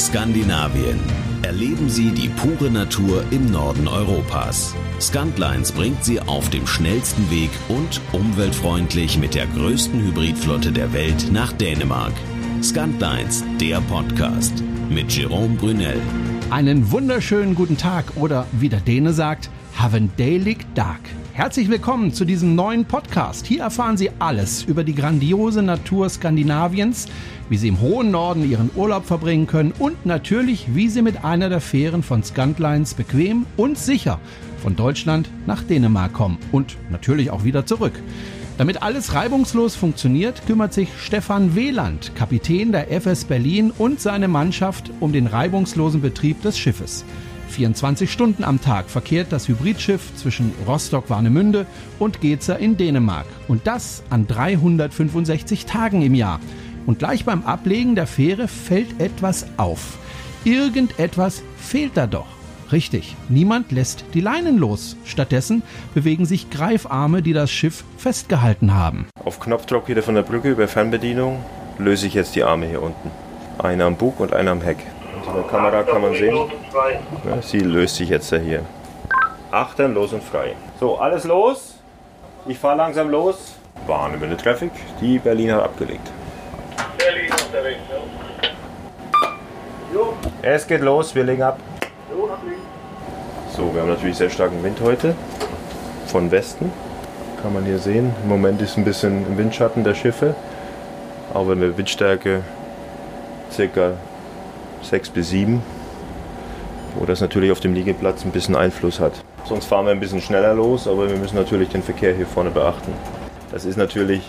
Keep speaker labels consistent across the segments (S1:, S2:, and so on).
S1: Skandinavien. Erleben Sie die pure Natur im Norden Europas. Scantlines bringt Sie auf dem schnellsten Weg und umweltfreundlich mit der größten Hybridflotte der Welt nach Dänemark. Scantlines, der Podcast mit Jerome Brunel.
S2: Einen wunderschönen guten Tag oder wie der Däne sagt, have a daily Dag. Herzlich willkommen zu diesem neuen Podcast. Hier erfahren Sie alles über die grandiose Natur Skandinaviens, wie Sie im hohen Norden Ihren Urlaub verbringen können und natürlich, wie Sie mit einer der Fähren von Scantlines bequem und sicher von Deutschland nach Dänemark kommen und natürlich auch wieder zurück. Damit alles reibungslos funktioniert, kümmert sich Stefan Wieland, Kapitän der FS Berlin und seine Mannschaft um den reibungslosen Betrieb des Schiffes. 24 Stunden am Tag verkehrt das Hybridschiff zwischen Rostock-Warnemünde und Geza in Dänemark. Und das an 365 Tagen im Jahr. Und gleich beim Ablegen der Fähre fällt etwas auf. Irgendetwas fehlt da doch. Richtig, niemand lässt die Leinen los. Stattdessen bewegen sich Greifarme, die das Schiff festgehalten haben.
S3: Auf Knopfdruck wieder von der Brücke über Fernbedienung löse ich jetzt die Arme hier unten. Einer am Bug und einer am Heck. In der Kamera kann man sehen, ja, sie löst sich jetzt hier. Achtern, los und frei. So, alles los. Ich fahre langsam los. Warnende Traffic. Die Berlin hat abgelegt.
S4: Berlin unterwegs, ja.
S3: Es geht los, wir legen ab.
S4: Jo.
S3: So, wir haben natürlich sehr starken Wind heute. Von Westen. Kann man hier sehen. Im Moment ist ein bisschen im Windschatten der Schiffe. Aber eine Windstärke circa 6 bis 7. Wo das natürlich auf dem Liegeplatz ein bisschen Einfluss hat. Sonst fahren wir ein bisschen schneller los, aber wir müssen natürlich den Verkehr hier vorne beachten. Das ist natürlich,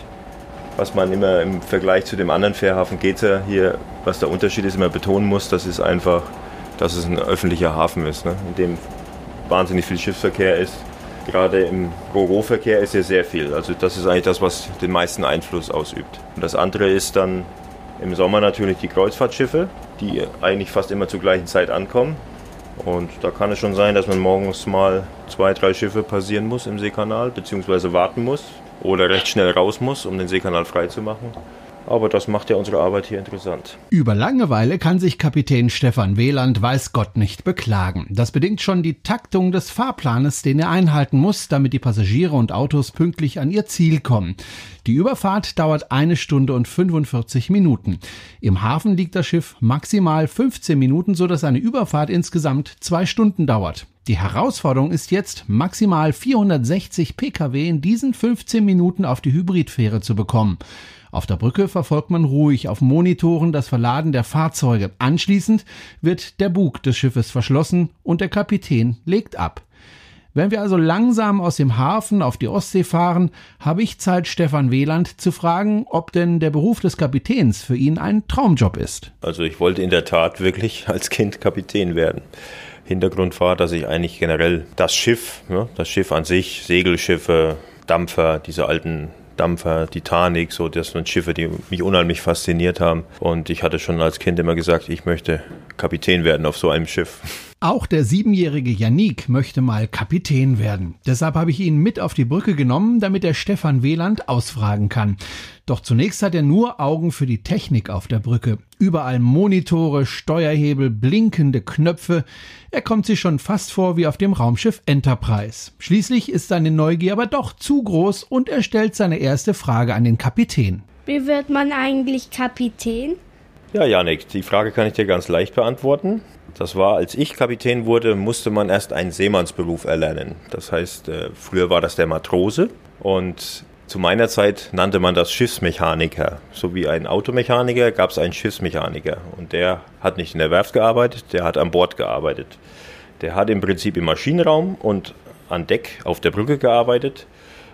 S3: was man immer im Vergleich zu dem anderen Fährhafen Geza hier, was der Unterschied ist, immer betonen muss, das ist einfach, dass es ein öffentlicher Hafen ist, ne? in dem wahnsinnig viel Schiffsverkehr ist. Gerade im Roro-Verkehr ist hier sehr viel. Also das ist eigentlich das, was den meisten Einfluss ausübt. Und das andere ist dann im Sommer natürlich die Kreuzfahrtschiffe, die eigentlich fast immer zur gleichen Zeit ankommen. Und da kann es schon sein, dass man morgens mal zwei, drei Schiffe passieren muss im Seekanal, beziehungsweise warten muss oder recht schnell raus muss, um den Seekanal freizumachen. Aber das macht ja unsere Arbeit hier interessant.
S2: Über Langeweile kann sich Kapitän Stefan Wieland weiß Gott nicht beklagen. Das bedingt schon die Taktung des Fahrplanes, den er einhalten muss, damit die Passagiere und Autos pünktlich an ihr Ziel kommen. Die Überfahrt dauert eine Stunde und 45 Minuten. Im Hafen liegt das Schiff maximal 15 Minuten, so dass eine Überfahrt insgesamt zwei Stunden dauert. Die Herausforderung ist jetzt, maximal 460 Pkw in diesen 15 Minuten auf die Hybridfähre zu bekommen. Auf der Brücke verfolgt man ruhig auf Monitoren das Verladen der Fahrzeuge. Anschließend wird der Bug des Schiffes verschlossen und der Kapitän legt ab. Wenn wir also langsam aus dem Hafen auf die Ostsee fahren, habe ich Zeit, Stefan Wieland zu fragen, ob denn der Beruf des Kapitäns für ihn ein Traumjob ist.
S3: Also ich wollte in der Tat wirklich als Kind Kapitän werden. Hintergrund war, dass ich eigentlich generell das Schiff, ja, das Schiff an sich, Segelschiffe, Dampfer, diese alten Dampfer, Titanic, so das sind Schiffe, die mich unheimlich fasziniert haben. Und ich hatte schon als Kind immer gesagt, ich möchte Kapitän werden auf so einem Schiff.
S2: Auch der siebenjährige Yannick möchte mal Kapitän werden. Deshalb habe ich ihn mit auf die Brücke genommen, damit er Stefan Wieland ausfragen kann. Doch zunächst hat er nur Augen für die Technik auf der Brücke. Überall Monitore, Steuerhebel, blinkende Knöpfe. Er kommt sich schon fast vor wie auf dem Raumschiff Enterprise. Schließlich ist seine Neugier aber doch zu groß und er stellt seine erste Frage an den Kapitän.
S5: Wie wird man eigentlich Kapitän?
S3: Ja, Janik, die Frage kann ich dir ganz leicht beantworten. Das war, als ich Kapitän wurde, musste man erst einen Seemannsberuf erlernen. Das heißt, äh, früher war das der Matrose und zu meiner Zeit nannte man das Schiffsmechaniker. So wie ein Automechaniker gab es einen Schiffsmechaniker. Und der hat nicht in der Werft gearbeitet, der hat an Bord gearbeitet. Der hat im Prinzip im Maschinenraum und an Deck auf der Brücke gearbeitet.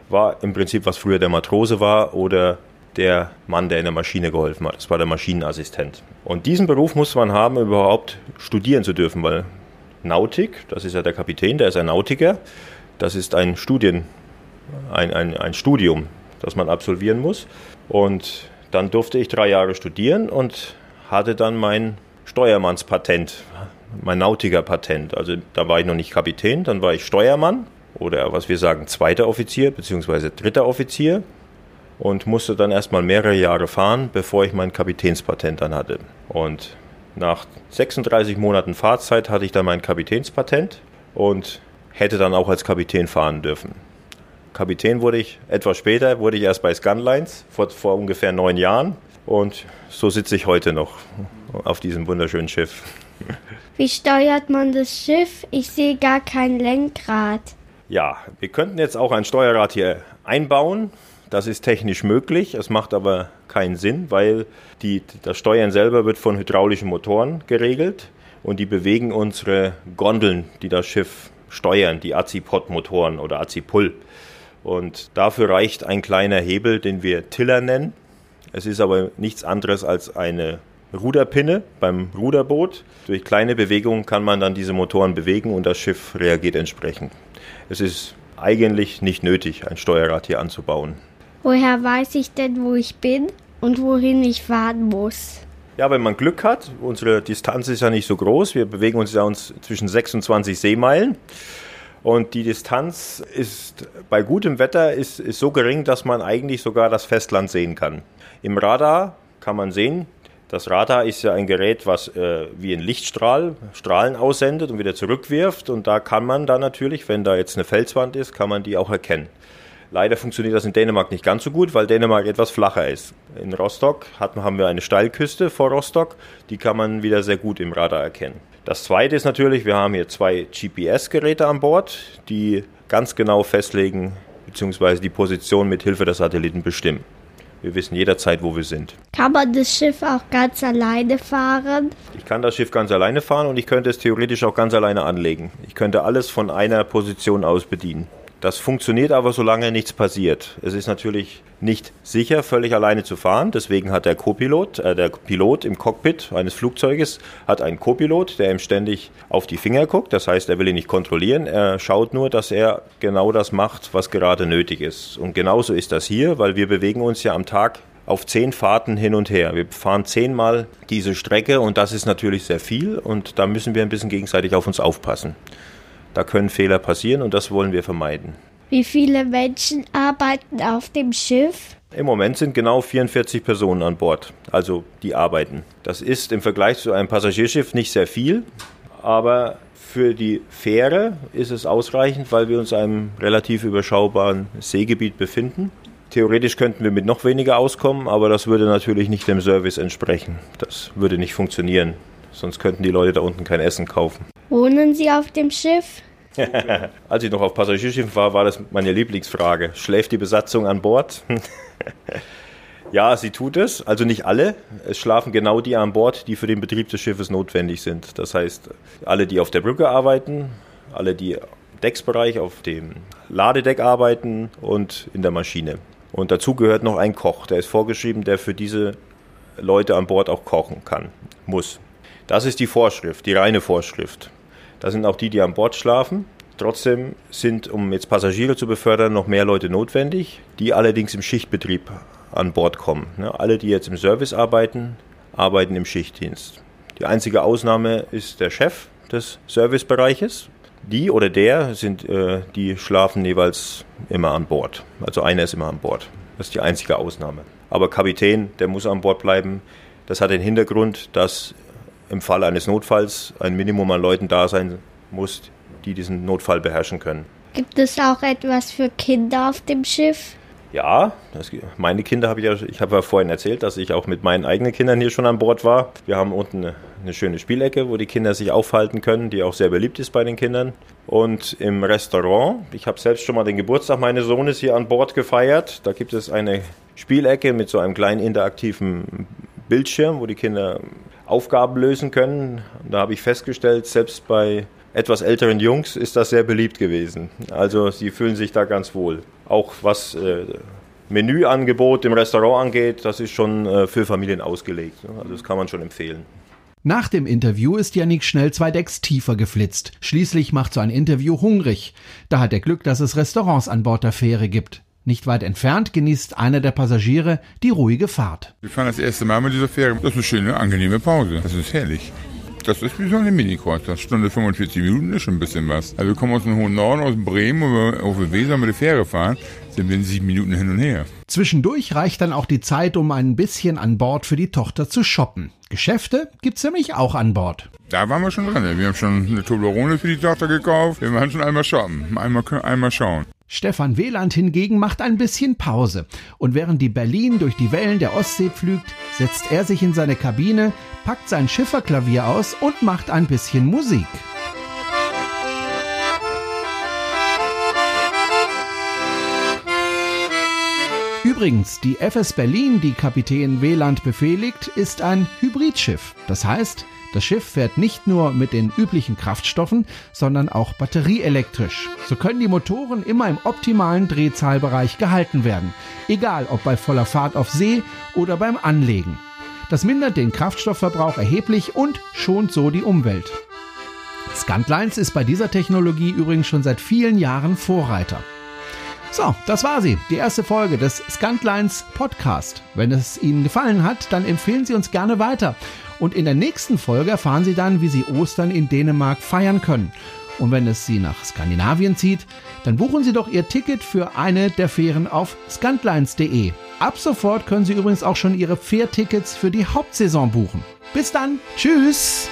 S3: War im Prinzip, was früher der Matrose war oder der Mann, der in der Maschine geholfen hat. Das war der Maschinenassistent. Und diesen Beruf musste man haben, überhaupt studieren zu dürfen, weil Nautik, das ist ja der Kapitän, der ist ein Nautiker, das ist ein Studien, ein, ein, ein Studium, das man absolvieren muss. Und dann durfte ich drei Jahre studieren und hatte dann mein Steuermannspatent, mein Nautikerpatent. Also da war ich noch nicht Kapitän, dann war ich Steuermann oder was wir sagen, zweiter Offizier bzw. dritter Offizier und musste dann erstmal mehrere Jahre fahren, bevor ich mein Kapitänspatent dann hatte. Und nach 36 Monaten Fahrzeit hatte ich dann mein Kapitänspatent und hätte dann auch als Kapitän fahren dürfen. Kapitän wurde ich etwas später, wurde ich erst bei Scanlines vor, vor ungefähr neun Jahren und so sitze ich heute noch auf diesem wunderschönen Schiff.
S5: Wie steuert man das Schiff? Ich sehe gar kein Lenkrad.
S3: Ja, wir könnten jetzt auch ein Steuerrad hier einbauen. Das ist technisch möglich. Es macht aber keinen Sinn, weil die, das Steuern selber wird von hydraulischen Motoren geregelt und die bewegen unsere Gondeln, die das Schiff steuern, die Azipod-Motoren oder Azipul. Und dafür reicht ein kleiner Hebel, den wir Tiller nennen. Es ist aber nichts anderes als eine Ruderpinne beim Ruderboot. Durch kleine Bewegungen kann man dann diese Motoren bewegen und das Schiff reagiert entsprechend. Es ist eigentlich nicht nötig, ein Steuerrad hier anzubauen.
S5: Woher weiß ich denn, wo ich bin und wohin ich fahren muss?
S3: Ja, wenn man Glück hat, unsere Distanz ist ja nicht so groß. Wir bewegen uns ja uns zwischen 26 Seemeilen. Und die Distanz ist bei gutem Wetter ist, ist so gering, dass man eigentlich sogar das Festland sehen kann. Im Radar kann man sehen, das Radar ist ja ein Gerät, was äh, wie ein Lichtstrahl Strahlen aussendet und wieder zurückwirft. Und da kann man dann natürlich, wenn da jetzt eine Felswand ist, kann man die auch erkennen. Leider funktioniert das in Dänemark nicht ganz so gut, weil Dänemark etwas flacher ist. In Rostock haben wir eine Steilküste vor Rostock, die kann man wieder sehr gut im Radar erkennen. Das zweite ist natürlich, wir haben hier zwei GPS-Geräte an Bord, die ganz genau festlegen bzw. die Position mit Hilfe der Satelliten bestimmen. Wir wissen jederzeit, wo wir sind.
S5: Kann man das Schiff auch ganz alleine fahren?
S3: Ich kann das Schiff ganz alleine fahren und ich könnte es theoretisch auch ganz alleine anlegen. Ich könnte alles von einer Position aus bedienen. Das funktioniert aber, solange nichts passiert. Es ist natürlich nicht sicher, völlig alleine zu fahren. Deswegen hat der Co-Pilot, äh, der Pilot im Cockpit eines Flugzeuges, hat einen Co-Pilot, der ihm ständig auf die Finger guckt. Das heißt, er will ihn nicht kontrollieren. Er schaut nur, dass er genau das macht, was gerade nötig ist. Und genauso ist das hier, weil wir bewegen uns ja am Tag auf zehn Fahrten hin und her. Wir fahren zehnmal diese Strecke und das ist natürlich sehr viel und da müssen wir ein bisschen gegenseitig auf uns aufpassen. Da können Fehler passieren und das wollen wir vermeiden.
S5: Wie viele Menschen arbeiten auf dem Schiff?
S3: Im Moment sind genau 44 Personen an Bord, also die arbeiten. Das ist im Vergleich zu einem Passagierschiff nicht sehr viel, aber für die Fähre ist es ausreichend, weil wir uns in einem relativ überschaubaren Seegebiet befinden. Theoretisch könnten wir mit noch weniger auskommen, aber das würde natürlich nicht dem Service entsprechen. Das würde nicht funktionieren. Sonst könnten die Leute da unten kein Essen kaufen.
S5: Wohnen Sie auf dem Schiff?
S3: Als ich noch auf Passagierschiffen war, war das meine Lieblingsfrage. Schläft die Besatzung an Bord? ja, sie tut es. Also nicht alle. Es schlafen genau die an Bord, die für den Betrieb des Schiffes notwendig sind. Das heißt, alle, die auf der Brücke arbeiten, alle, die im Decksbereich auf dem Ladedeck arbeiten und in der Maschine. Und dazu gehört noch ein Koch, der ist vorgeschrieben, der für diese Leute an Bord auch kochen kann, muss. Das ist die Vorschrift, die reine Vorschrift. Da sind auch die, die an Bord schlafen. Trotzdem sind, um jetzt Passagiere zu befördern, noch mehr Leute notwendig, die allerdings im Schichtbetrieb an Bord kommen. Ne, alle, die jetzt im Service arbeiten, arbeiten im Schichtdienst. Die einzige Ausnahme ist der Chef des Servicebereiches. Die oder der sind, äh, die schlafen jeweils immer an Bord. Also einer ist immer an Bord. Das ist die einzige Ausnahme. Aber Kapitän, der muss an Bord bleiben. Das hat den Hintergrund, dass im Fall eines Notfalls ein Minimum an Leuten da sein muss, die diesen Notfall beherrschen können.
S5: Gibt es auch etwas für Kinder auf dem Schiff?
S3: Ja, das, meine Kinder habe ich ja, ich habe ja vorhin erzählt, dass ich auch mit meinen eigenen Kindern hier schon an Bord war. Wir haben unten eine, eine schöne Spielecke, wo die Kinder sich aufhalten können, die auch sehr beliebt ist bei den Kindern. Und im Restaurant, ich habe selbst schon mal den Geburtstag meines Sohnes hier an Bord gefeiert. Da gibt es eine Spielecke mit so einem kleinen interaktiven Bildschirm, wo die Kinder Aufgaben lösen können. Da habe ich festgestellt, selbst bei etwas älteren Jungs ist das sehr beliebt gewesen. Also sie fühlen sich da ganz wohl. Auch was äh, Menüangebot im Restaurant angeht, das ist schon äh, für Familien ausgelegt. Ne? Also das kann man schon empfehlen.
S2: Nach dem Interview ist Yannick schnell zwei Decks tiefer geflitzt. Schließlich macht so ein Interview hungrig. Da hat er Glück, dass es Restaurants an Bord der Fähre gibt. Nicht weit entfernt genießt einer der Passagiere die ruhige Fahrt.
S6: Wir fahren das erste Mal mit dieser Fähre. Das ist eine schöne, angenehme Pause. Das ist herrlich. das ist wie so eine Mini-Kreuzfahrt. Stunde 45 Minuten ist schon ein bisschen was. Also wir kommen aus dem hohen Norden, aus Bremen, und wir auf der Weser mit der Fähre fahren, sind wir in sieben Minuten hin und her.
S2: Zwischendurch reicht dann auch die Zeit, um ein bisschen an Bord für die Tochter zu shoppen. Geschäfte gibt's nämlich auch an Bord.
S6: Da waren wir schon dran. Wir haben schon eine Toblerone für die Tochter gekauft. Wir waren schon einmal shoppen, einmal, einmal schauen.
S2: Stefan Wieland hingegen macht ein bisschen Pause. Und während die Berlin durch die Wellen der Ostsee pflügt, setzt er sich in seine Kabine, packt sein Schifferklavier aus und macht ein bisschen Musik. Übrigens, die FS Berlin, die Kapitän Wieland befehligt, ist ein Hybridschiff. Das heißt, das Schiff fährt nicht nur mit den üblichen Kraftstoffen, sondern auch batterieelektrisch. So können die Motoren immer im optimalen Drehzahlbereich gehalten werden, egal ob bei voller Fahrt auf See oder beim Anlegen. Das mindert den Kraftstoffverbrauch erheblich und schont so die Umwelt. Scantlines ist bei dieser Technologie übrigens schon seit vielen Jahren Vorreiter. So, das war sie, die erste Folge des Scantlines Podcast. Wenn es Ihnen gefallen hat, dann empfehlen Sie uns gerne weiter. Und in der nächsten Folge erfahren Sie dann, wie Sie Ostern in Dänemark feiern können. Und wenn es Sie nach Skandinavien zieht, dann buchen Sie doch Ihr Ticket für eine der Fähren auf scantlines.de. Ab sofort können Sie übrigens auch schon Ihre Fährtickets für die Hauptsaison buchen. Bis dann, tschüss!